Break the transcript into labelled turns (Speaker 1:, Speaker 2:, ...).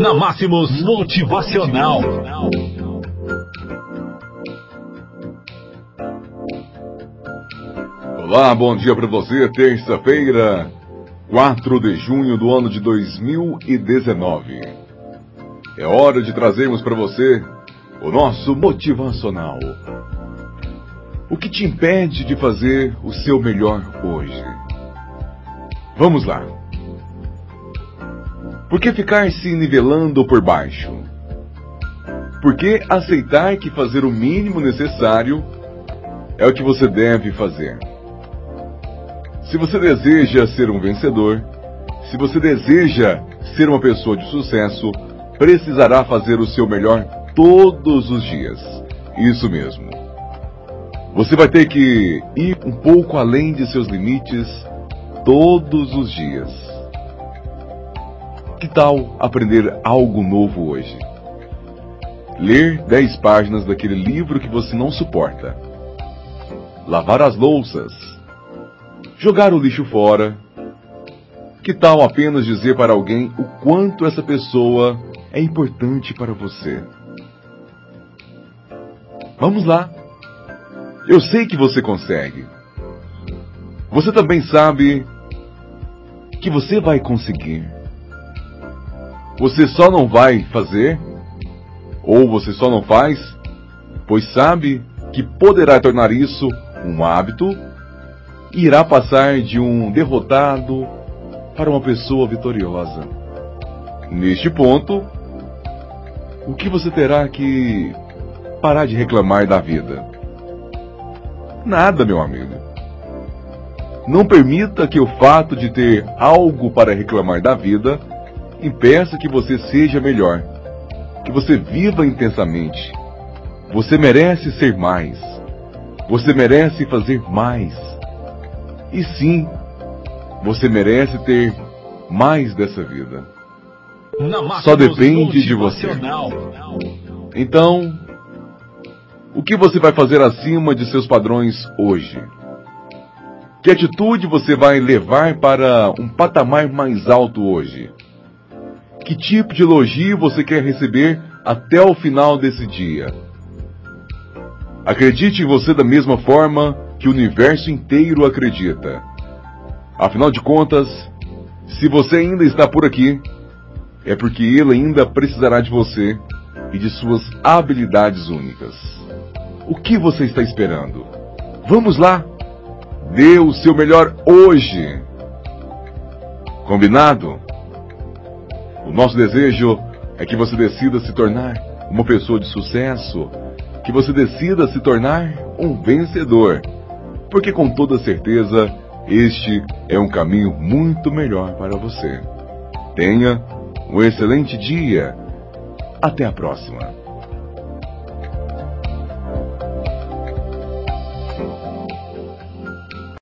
Speaker 1: Na Máximos Motivacional.
Speaker 2: Olá, bom dia para você. Terça-feira, 4 de junho do ano de 2019. É hora de trazermos para você o nosso motivacional. O que te impede de fazer o seu melhor hoje? Vamos lá. Por que ficar se nivelando por baixo? Por que aceitar que fazer o mínimo necessário é o que você deve fazer? Se você deseja ser um vencedor, se você deseja ser uma pessoa de sucesso, precisará fazer o seu melhor todos os dias. Isso mesmo. Você vai ter que ir um pouco além de seus limites todos os dias. Que tal aprender algo novo hoje? Ler 10 páginas daquele livro que você não suporta. Lavar as louças. Jogar o lixo fora. Que tal apenas dizer para alguém o quanto essa pessoa é importante para você? Vamos lá. Eu sei que você consegue. Você também sabe que você vai conseguir. Você só não vai fazer, ou você só não faz, pois sabe que poderá tornar isso um hábito e irá passar de um derrotado para uma pessoa vitoriosa. Neste ponto, o que você terá que parar de reclamar da vida? Nada, meu amigo. Não permita que o fato de ter algo para reclamar da vida impeça que você seja melhor, que você viva intensamente. Você merece ser mais. Você merece fazer mais. E sim, você merece ter mais dessa vida. Só depende de você. Então, o que você vai fazer acima de seus padrões hoje? Que atitude você vai levar para um patamar mais alto hoje? Que tipo de elogio você quer receber até o final desse dia? Acredite em você da mesma forma que o universo inteiro acredita. Afinal de contas, se você ainda está por aqui, é porque ele ainda precisará de você e de suas habilidades únicas. O que você está esperando? Vamos lá! Dê o seu melhor hoje! Combinado? O nosso desejo é que você decida se tornar uma pessoa de sucesso, que você decida se tornar um vencedor, porque com toda certeza este é um caminho muito melhor para você. Tenha um excelente dia. Até a próxima.